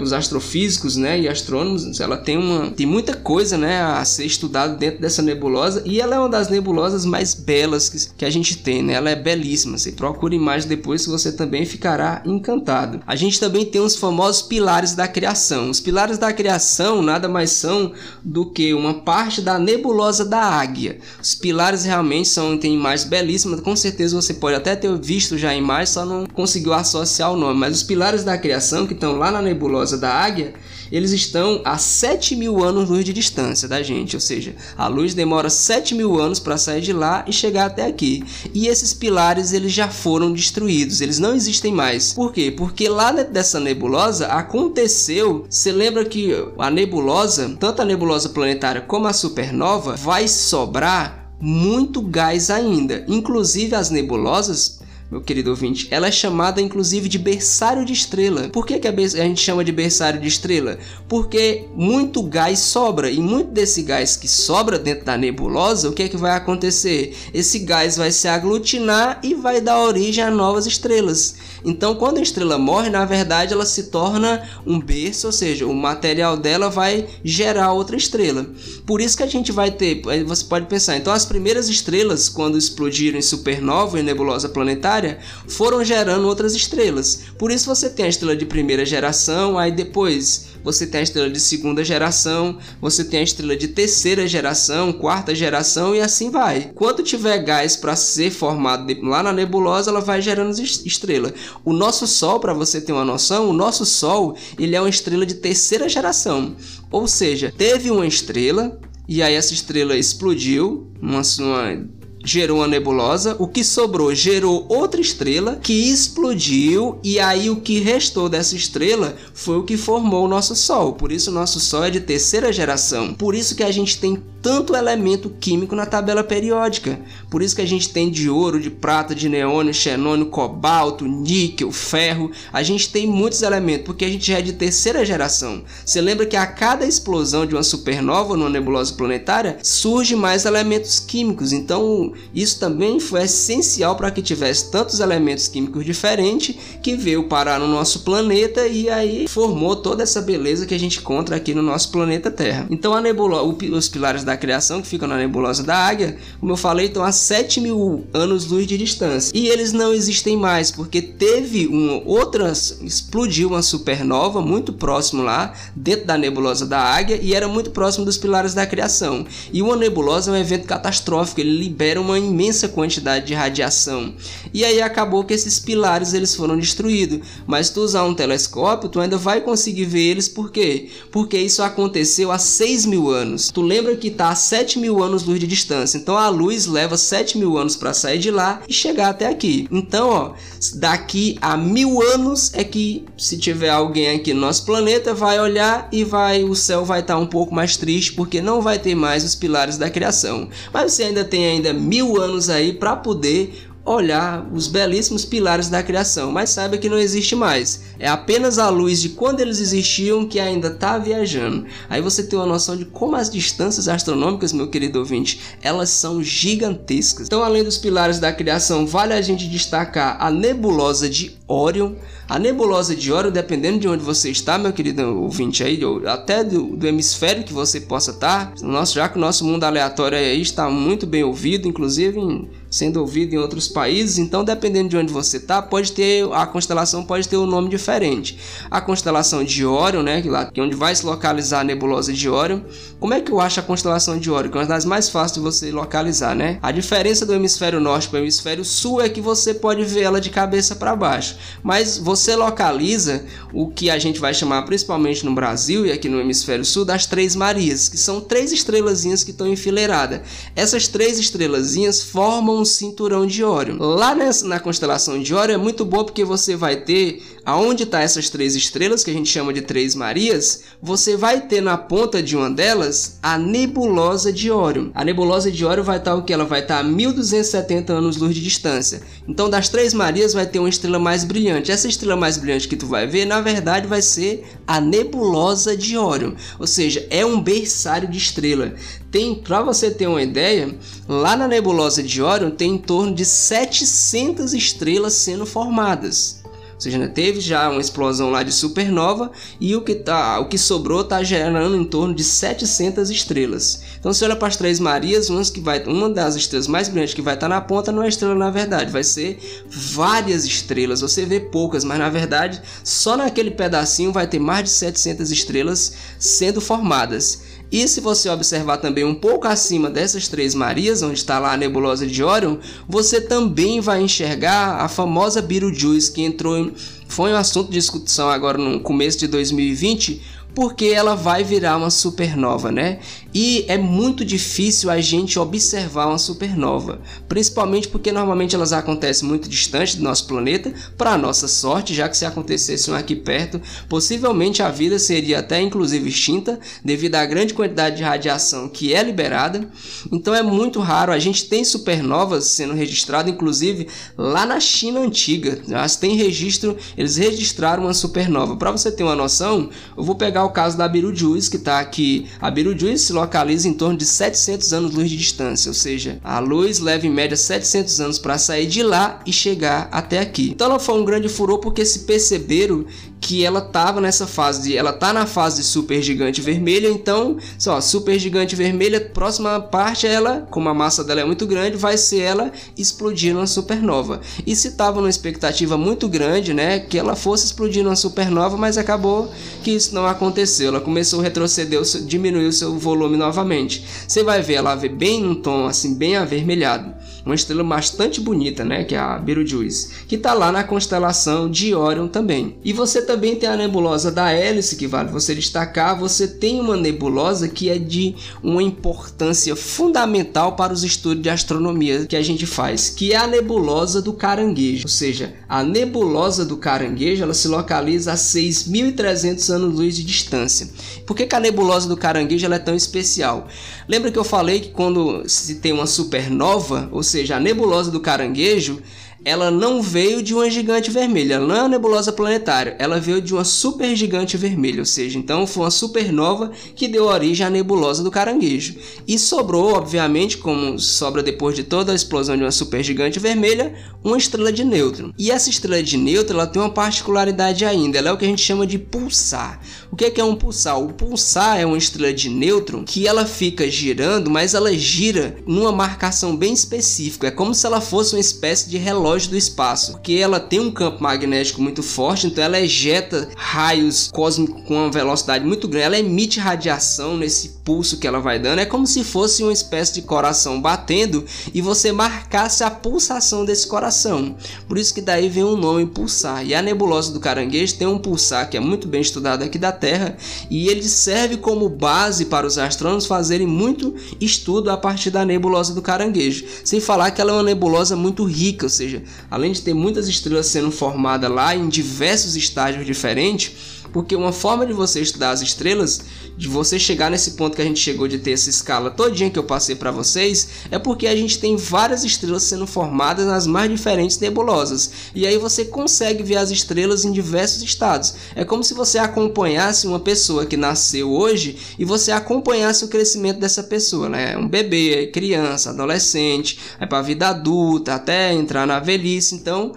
os astrofísicos, né, e astrônomos, ela tem uma tem muita coisa, né, a ser estudado dentro dessa nebulosa e ela é uma das nebulosas mais belas que, que a gente tem, né? Ela é belíssima. Você procura imagem depois que você também ficará encantado. A gente também tem os famosos pilares da criação. Os pilares da criação nada mais são do que uma parte da nebulosa da Águia. Os pilares realmente são tem imagens belíssimas. Com certeza você pode até ter visto já a imagem, só não conseguiu associar o nome. Mas os pilares da criação que estão lá na nebulosa da Águia, eles estão a 7 mil anos-luz de distância da gente, ou seja, a luz demora 7 mil anos para sair de lá e chegar até aqui. E esses pilares eles já foram destruídos, eles não existem mais. Por quê? Porque lá dessa nebulosa aconteceu. Você lembra que a nebulosa, tanto a nebulosa planetária como a supernova, vai sobrar muito gás ainda. Inclusive as nebulosas meu querido ouvinte, ela é chamada inclusive de berçário de estrela. Por que, que a, a gente chama de berçário de estrela? Porque muito gás sobra e muito desse gás que sobra dentro da nebulosa, o que é que vai acontecer? Esse gás vai se aglutinar e vai dar origem a novas estrelas. Então, quando a estrela morre, na verdade, ela se torna um berço, ou seja, o material dela vai gerar outra estrela. Por isso que a gente vai ter, você pode pensar, então as primeiras estrelas, quando explodiram em supernova e nebulosa planetária, foram gerando outras estrelas. Por isso você tem a estrela de primeira geração, aí depois você tem a estrela de segunda geração, você tem a estrela de terceira geração, quarta geração e assim vai. Quando tiver gás para ser formado lá na nebulosa, ela vai gerando estrela. O nosso Sol, para você ter uma noção, o nosso Sol ele é uma estrela de terceira geração, ou seja, teve uma estrela e aí essa estrela explodiu, uma, uma gerou uma nebulosa, o que sobrou gerou outra estrela que explodiu e aí o que restou dessa estrela foi o que formou o nosso Sol. Por isso nosso Sol é de terceira geração. Por isso que a gente tem tanto elemento químico na tabela periódica. Por isso que a gente tem de ouro, de prata, de neônio, xenônio, cobalto, níquel, ferro. A gente tem muitos elementos porque a gente já é de terceira geração. Você lembra que a cada explosão de uma supernova numa nebulosa planetária surge mais elementos químicos. Então, isso também foi essencial para que tivesse tantos elementos químicos diferentes que veio parar no nosso planeta e aí formou toda essa beleza que a gente encontra aqui no nosso planeta Terra. Então, a nebulosa, os pilares da criação, que ficam na nebulosa da Águia, como eu falei, estão a 7 mil anos-luz de distância. E eles não existem mais, porque teve uma outra, explodiu uma supernova muito próximo lá, dentro da nebulosa da Águia, e era muito próximo dos pilares da criação. E uma nebulosa é um evento catastrófico, ele libera uma imensa quantidade de radiação. E aí acabou que esses pilares eles foram destruídos. Mas tu usar um telescópio, tu ainda vai conseguir ver eles, por quê? Porque isso aconteceu há 6 mil anos. Tu lembra que está a 7 mil anos luz de distância. Então a luz leva 7 mil anos para sair de lá e chegar até aqui. Então, ó, daqui a mil anos é que se tiver alguém aqui no nosso planeta vai olhar e vai o céu vai estar tá um pouco mais triste porque não vai ter mais os pilares da criação. Mas você ainda tem ainda mil anos aí para poder olhar os belíssimos pilares da criação, mas saiba que não existe mais. É apenas a luz de quando eles existiam que ainda está viajando. Aí você tem uma noção de como as distâncias astronômicas, meu querido ouvinte, elas são gigantescas. Então, além dos pilares da criação, vale a gente destacar a nebulosa de Orion. A nebulosa de Orion, dependendo de onde você está, meu querido ouvinte aí, até do, do hemisfério que você possa estar, nosso, já que o nosso mundo aleatório aí está muito bem ouvido, inclusive em sendo ouvido em outros países, então dependendo de onde você está, pode ter a constelação pode ter um nome diferente. A constelação de Órion, né, que lá que é onde vai se localizar a nebulosa de Órion. Como é que eu acho a constelação de Órion? Que é uma das mais fáceis de você localizar, né? A diferença do hemisfério norte para o hemisfério sul é que você pode ver ela de cabeça para baixo, mas você localiza o que a gente vai chamar principalmente no Brasil e aqui no hemisfério sul das três Marias, que são três estrelazinhas que estão enfileiradas. Essas três estrelazinhas formam um cinturão de Órion. Lá nessa, na constelação de Órion é muito bom porque você vai ter aonde está essas três estrelas, que a gente chama de Três Marias, você vai ter na ponta de uma delas a nebulosa de Órion. A nebulosa de Órion vai estar tá o que? Ela vai estar tá a 1270 anos-luz de distância. Então, das Três Marias vai ter uma estrela mais brilhante. Essa estrela mais brilhante que tu vai ver, na verdade, vai ser a nebulosa de Órion. Ou seja, é um berçário de estrela. Tem, para você ter uma ideia, lá na nebulosa de Órion tem em torno de 700 estrelas sendo formadas. Seja, né, teve já uma explosão lá de supernova e o que, tá, o que sobrou está gerando em torno de 700 estrelas. Então, se olha para as Três Marias, umas que vai, uma das estrelas mais brilhantes que vai estar tá na ponta não é estrela na verdade, vai ser várias estrelas. Você vê poucas, mas na verdade só naquele pedacinho vai ter mais de 700 estrelas sendo formadas. E se você observar também um pouco acima dessas três Marias, onde está lá a nebulosa de Orion, você também vai enxergar a famosa Betelgeuse que entrou em, foi um assunto de discussão agora no começo de 2020, porque ela vai virar uma supernova, né? E é muito difícil a gente observar uma supernova, principalmente porque normalmente elas acontecem muito distante do nosso planeta. Para nossa sorte, já que se acontecesse um aqui perto, possivelmente a vida seria até inclusive extinta devido à grande quantidade de radiação que é liberada. Então é muito raro. A gente tem supernovas sendo registradas, inclusive lá na China antiga. Elas têm registro, eles registraram uma supernova. Para você ter uma noção, eu vou pegar o caso da Betelgeuse que está aqui. A Betelgeuse localiza em torno de 700 anos-luz de distância, ou seja, a luz leva em média 700 anos para sair de lá e chegar até aqui. Então ela foi um grande furor porque se perceberam que ela estava nessa fase de ela tá na fase de super gigante vermelha, então, só super gigante vermelha, próxima parte ela, como a massa dela é muito grande, vai ser ela explodir uma supernova. E se estava numa expectativa muito grande, né, que ela fosse explodir uma supernova, mas acabou que isso não aconteceu. Ela começou a retroceder, diminuiu seu volume novamente. Você vai ver ela bem num tom assim bem avermelhado uma estrela bastante bonita, né, que é a Betelgeuse, que está lá na constelação de Orion também. E você também tem a nebulosa da Hélice, que vale você destacar, você tem uma nebulosa que é de uma importância fundamental para os estudos de astronomia que a gente faz, que é a nebulosa do Caranguejo. Ou seja, a nebulosa do Caranguejo, ela se localiza a 6.300 anos-luz de distância. Por que, que a nebulosa do Caranguejo é tão especial? Lembra que eu falei que quando se tem uma supernova, ou seja, a nebulosa do caranguejo, ela não veio de uma gigante vermelha, ela não é uma nebulosa planetária, ela veio de uma supergigante vermelha, ou seja, então foi uma supernova que deu origem à nebulosa do caranguejo. E sobrou, obviamente, como sobra depois de toda a explosão de uma supergigante vermelha, uma estrela de nêutron. E essa estrela de nêutron ela tem uma particularidade ainda, ela é o que a gente chama de pulsar. O que é, que é um pulsar? O pulsar é uma estrela de nêutron que ela fica girando, mas ela gira numa marcação bem específica, é como se ela fosse uma espécie de relógio relógio do espaço, porque ela tem um campo magnético muito forte, então ela ejeta raios cósmicos com uma velocidade muito grande, ela emite radiação nesse pulso que ela vai dando, é como se fosse uma espécie de coração batendo e você marcasse a pulsação desse coração. Por isso que daí vem o nome pulsar. E a nebulosa do caranguejo tem um pulsar que é muito bem estudado aqui da Terra e ele serve como base para os astrônomos fazerem muito estudo a partir da nebulosa do caranguejo. Sem falar que ela é uma nebulosa muito rica, ou seja, além de ter muitas estrelas sendo formadas lá em diversos estágios diferentes, porque uma forma de você estudar as estrelas de você chegar nesse ponto que a gente chegou de ter essa escala todinha que eu passei para vocês, é porque a gente tem várias estrelas sendo formadas nas mais diferentes nebulosas. E aí você consegue ver as estrelas em diversos estados. É como se você acompanhasse uma pessoa que nasceu hoje e você acompanhasse o crescimento dessa pessoa, né? Um bebê, criança, adolescente, aí para a vida adulta, até entrar na velhice. Então,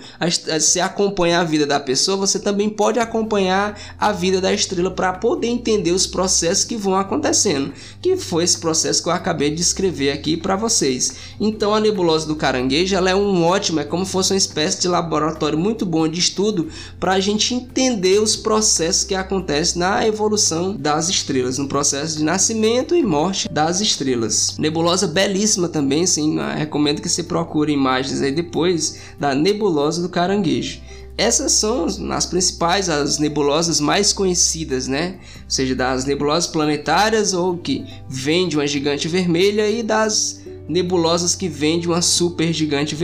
se acompanha a vida da pessoa, você também pode acompanhar a vida da estrela para poder entender os processos que vão acontecendo, que foi esse processo que eu acabei de descrever aqui para vocês. Então a nebulosa do caranguejo ela é um ótimo, é como se fosse uma espécie de laboratório muito bom de estudo para a gente entender os processos que acontecem na evolução das estrelas, no processo de nascimento e morte das estrelas. Nebulosa belíssima também, sim, recomendo que você procure imagens aí depois da nebulosa do caranguejo. Essas são as principais, as nebulosas mais conhecidas, né? Ou seja, das nebulosas planetárias ou que vêm de uma gigante vermelha e das nebulosas que vêm de uma super gigante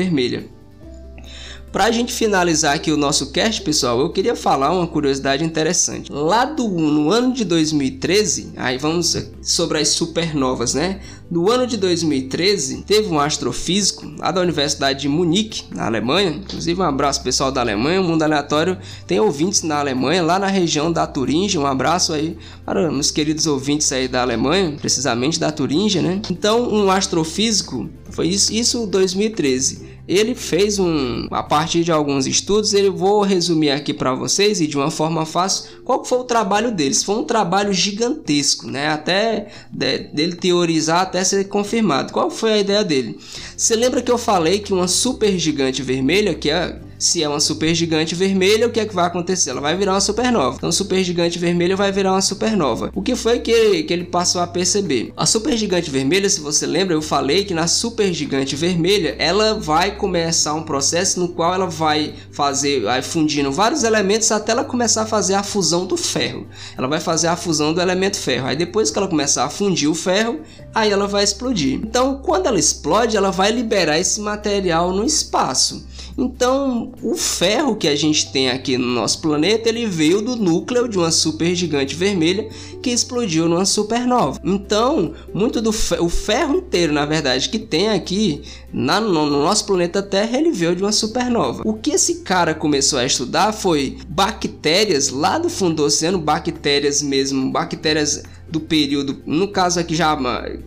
vermelha. Pra gente finalizar aqui o nosso cast, pessoal, eu queria falar uma curiosidade interessante. Lá do no ano de 2013, aí vamos sobre as supernovas, né? No ano de 2013, teve um astrofísico lá da Universidade de Munique, na Alemanha. Inclusive, um abraço pessoal da Alemanha. O Mundo Aleatório tem ouvintes na Alemanha, lá na região da Turingia. Um abraço aí para meus queridos ouvintes aí da Alemanha, precisamente da Turingia, né? Então, um astrofísico, foi isso, isso 2013 ele fez um a partir de alguns estudos ele vou resumir aqui para vocês e de uma forma fácil qual foi o trabalho deles. Foi um trabalho gigantesco né? Até de, dele teorizar até ser confirmado. Qual foi a ideia dele? Você lembra que eu falei que uma super gigante vermelha que é se é uma supergigante vermelha, o que é que vai acontecer? Ela vai virar uma supernova. Então, supergigante vermelha vai virar uma supernova. O que foi que, que ele passou a perceber? A supergigante vermelha, se você lembra, eu falei que na supergigante vermelha ela vai começar um processo no qual ela vai fazer, vai fundindo vários elementos até ela começar a fazer a fusão do ferro. Ela vai fazer a fusão do elemento ferro. Aí depois que ela começar a fundir o ferro, aí ela vai explodir. Então, quando ela explode, ela vai liberar esse material no espaço. Então, o ferro que a gente tem aqui no nosso planeta, ele veio do núcleo de uma supergigante vermelha que explodiu numa supernova. Então, muito do ferro, o ferro inteiro, na verdade, que tem aqui na, no, no nosso planeta Terra, ele veio de uma supernova. O que esse cara começou a estudar foi bactérias lá do fundo do oceano, bactérias mesmo, bactérias do período, no caso aqui já,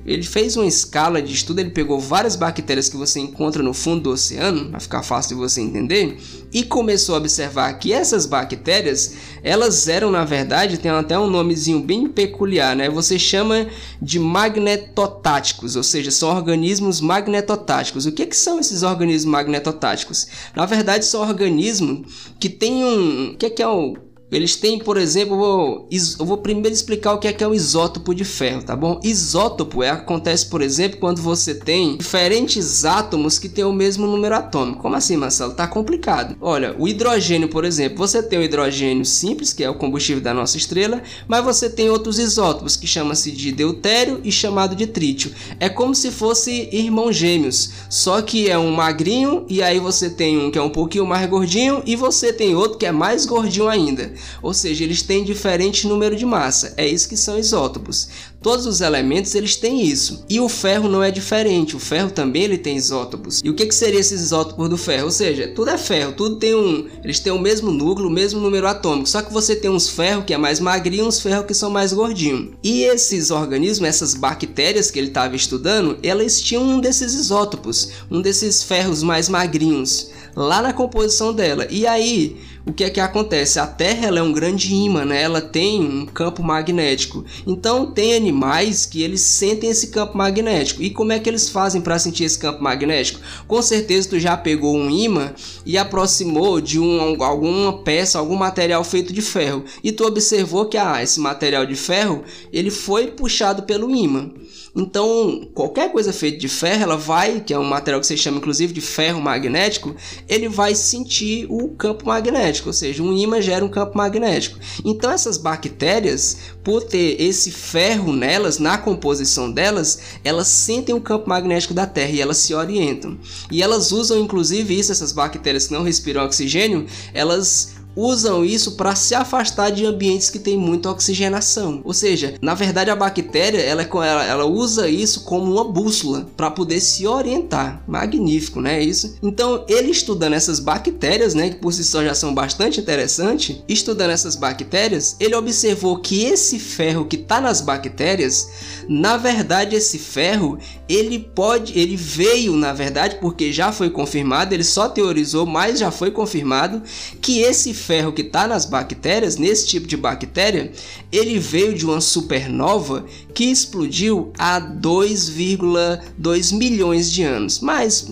ele fez uma escala de estudo, ele pegou várias bactérias que você encontra no fundo do oceano, para ficar fácil de você entender, e começou a observar que essas bactérias, elas eram na verdade, tem até um nomezinho bem peculiar, né? Você chama de magnetotáticos, ou seja, são organismos magnetotáticos. O que, que são esses organismos magnetotáticos? Na verdade, são organismos que têm um, o que, que é o eles têm, por exemplo, eu vou, eu vou primeiro explicar o que é, que é o isótopo de ferro, tá bom? Isótopo é, acontece, por exemplo, quando você tem diferentes átomos que têm o mesmo número atômico. Como assim, Marcelo? Tá complicado. Olha, o hidrogênio, por exemplo, você tem o hidrogênio simples, que é o combustível da nossa estrela, mas você tem outros isótopos que chama-se de deutério e chamado de trítio. É como se fosse irmãos gêmeos, só que é um magrinho e aí você tem um que é um pouquinho mais gordinho e você tem outro que é mais gordinho ainda. Ou seja, eles têm diferente número de massa. É isso que são isótopos. Todos os elementos eles têm isso. E o ferro não é diferente. O ferro também ele tem isótopos. E o que, que seria esses isótopos do ferro? Ou seja, tudo é ferro, tudo tem um, eles têm o mesmo núcleo, o mesmo número atômico. Só que você tem uns ferros que é mais magrinho, uns ferros que são mais gordinhos. E esses organismos, essas bactérias que ele estava estudando, elas tinham um desses isótopos, um desses ferros mais magrinhos lá na composição dela. E aí, o que é que acontece? A Terra é um grande imã, né? Ela tem um campo magnético. Então tem animais que eles sentem esse campo magnético. E como é que eles fazem para sentir esse campo magnético? Com certeza tu já pegou um imã e aproximou de um, alguma peça, algum material feito de ferro. E tu observou que ah, esse material de ferro ele foi puxado pelo imã. Então, qualquer coisa feita de ferro, ela vai, que é um material que você chama inclusive de ferro magnético, ele vai sentir o campo magnético, ou seja, um ímã gera um campo magnético. Então, essas bactérias, por ter esse ferro nelas, na composição delas, elas sentem o campo magnético da Terra e elas se orientam. E elas usam inclusive isso, essas bactérias que não respiram oxigênio, elas usam isso para se afastar de ambientes que tem muita oxigenação. Ou seja, na verdade a bactéria ela, ela, ela usa isso como uma bússola para poder se orientar. Magnífico, né? Isso. Então ele estudando essas bactérias, né, que por si só já são bastante interessantes, estudando essas bactérias, ele observou que esse ferro que está nas bactérias, na verdade esse ferro ele pode, ele veio na verdade porque já foi confirmado, ele só teorizou, mas já foi confirmado que esse ferro que está nas bactérias, nesse tipo de bactéria, ele veio de uma supernova que explodiu há 2,2 milhões de anos, mais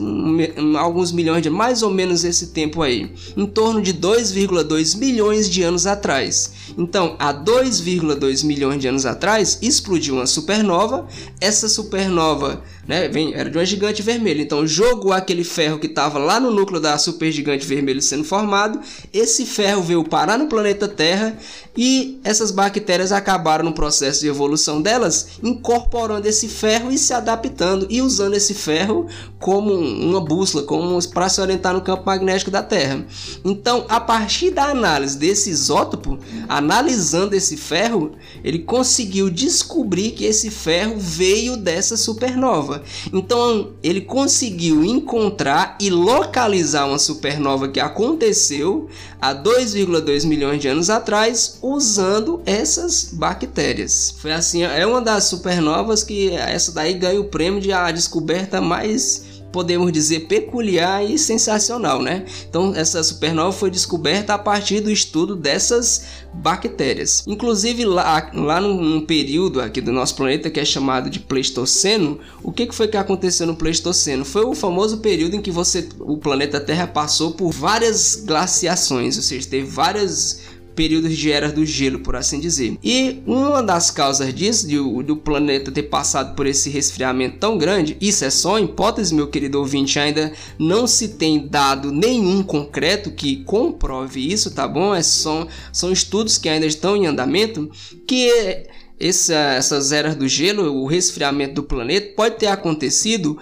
alguns milhões de mais ou menos esse tempo aí, em torno de 2,2 milhões de anos atrás. Então, há 2,2 milhões de anos atrás, explodiu uma supernova. Essa supernova né, vem, era de uma gigante vermelha. Então, jogou aquele ferro que estava lá no núcleo da supergigante vermelha sendo formado. Esse ferro veio parar no planeta Terra e essas bactérias acabaram no processo de evolução delas incorporando esse ferro e se adaptando e usando esse ferro como uma bússola, como para se orientar no campo magnético da Terra. Então, a partir da análise desse isótopo, analisando esse ferro, ele conseguiu descobrir que esse ferro veio dessa supernova. Então, ele conseguiu encontrar e localizar uma supernova que aconteceu há 2,2 milhões de anos atrás usando essas bactérias. Foi assim, é uma das supernovas que essa daí ganha o prêmio de a descoberta mais podemos dizer peculiar e sensacional, né? Então essa supernova foi descoberta a partir do estudo dessas bactérias. Inclusive lá, lá num, período aqui do nosso planeta que é chamado de Pleistoceno, o que, que foi que aconteceu no Pleistoceno? Foi o famoso período em que você, o planeta Terra passou por várias glaciações, ou seja, teve várias períodos de era do gelo, por assim dizer. E uma das causas disso, de, do planeta ter passado por esse resfriamento tão grande, isso é só hipótese, meu querido ouvinte, ainda não se tem dado nenhum concreto que comprove isso, tá bom? É só, são estudos que ainda estão em andamento, que essa, essas eras do gelo, o resfriamento do planeta, pode ter acontecido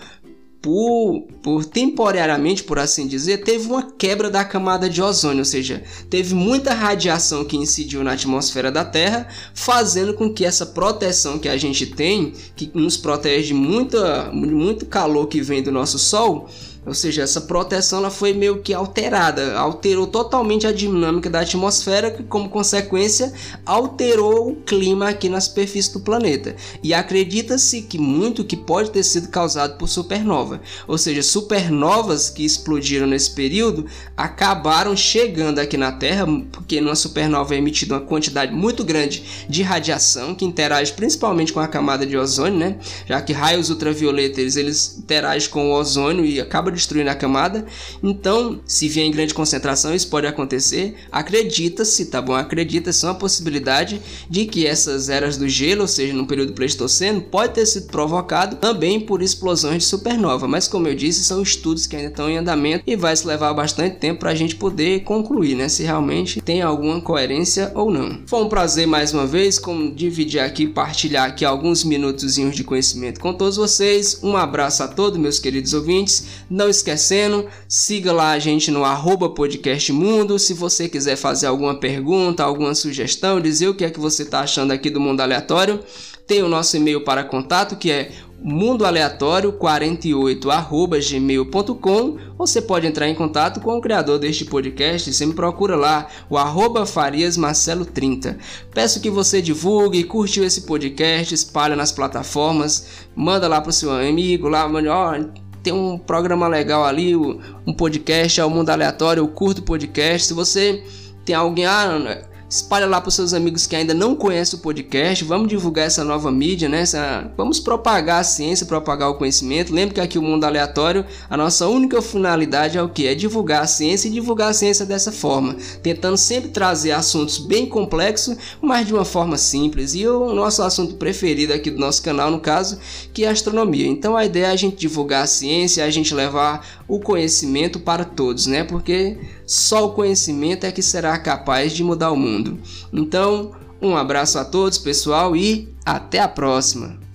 por, por temporariamente, por assim dizer, teve uma quebra da camada de ozônio, ou seja, teve muita radiação que incidiu na atmosfera da Terra, fazendo com que essa proteção que a gente tem, que nos protege de muito calor que vem do nosso Sol, ou seja, essa proteção ela foi meio que alterada, alterou totalmente a dinâmica da atmosfera, que como consequência alterou o clima aqui na superfície do planeta. E acredita-se que muito que pode ter sido causado por supernova. Ou seja, supernovas que explodiram nesse período acabaram chegando aqui na Terra, porque numa supernova é emitida uma quantidade muito grande de radiação que interage principalmente com a camada de ozônio, né? Já que raios ultravioletas eles interagem com o ozônio e acabam destruindo a camada. Então, se vier em grande concentração, isso pode acontecer. Acredita-se, tá bom? Acredita-se uma possibilidade de que essas eras do gelo, ou seja, no período Pleistoceno, pode ter sido provocado também por explosões de supernova. Mas como eu disse, são estudos que ainda estão em andamento e vai se levar bastante tempo para a gente poder concluir, né? Se realmente tem alguma coerência ou não. Foi um prazer mais uma vez com dividir aqui, partilhar aqui alguns minutos de conhecimento com todos vocês. Um abraço a todos, meus queridos ouvintes. Não esquecendo, siga lá a gente no arroba podcastmundo. Se você quiser fazer alguma pergunta, alguma sugestão, dizer o que é que você está achando aqui do mundo aleatório, tem o nosso e-mail para contato que é mundoaleatório48@gmail.com. Você pode entrar em contato com o criador deste podcast, você me procura lá, o arroba Farias Marcelo 30. Peço que você divulgue, curtiu esse podcast, espalha nas plataformas, manda lá pro seu amigo, lá, ó, tem um programa legal ali, um podcast, é o Mundo Aleatório, o curto podcast. Se você tem alguém, ah, espalha lá para os seus amigos que ainda não conhecem o podcast. Vamos divulgar essa nova mídia, né? Essa... Vamos propagar a ciência, propagar o conhecimento. Lembre que aqui o mundo aleatório, a nossa única finalidade é o que? É divulgar a ciência e divulgar a ciência dessa forma, tentando sempre trazer assuntos bem complexos, mas de uma forma simples. E o nosso assunto preferido aqui do nosso canal, no caso, que é astronomia. Então a ideia é a gente divulgar a ciência, a gente levar o conhecimento para todos, né? Porque só o conhecimento é que será capaz de mudar o mundo. Então, um abraço a todos, pessoal, e até a próxima!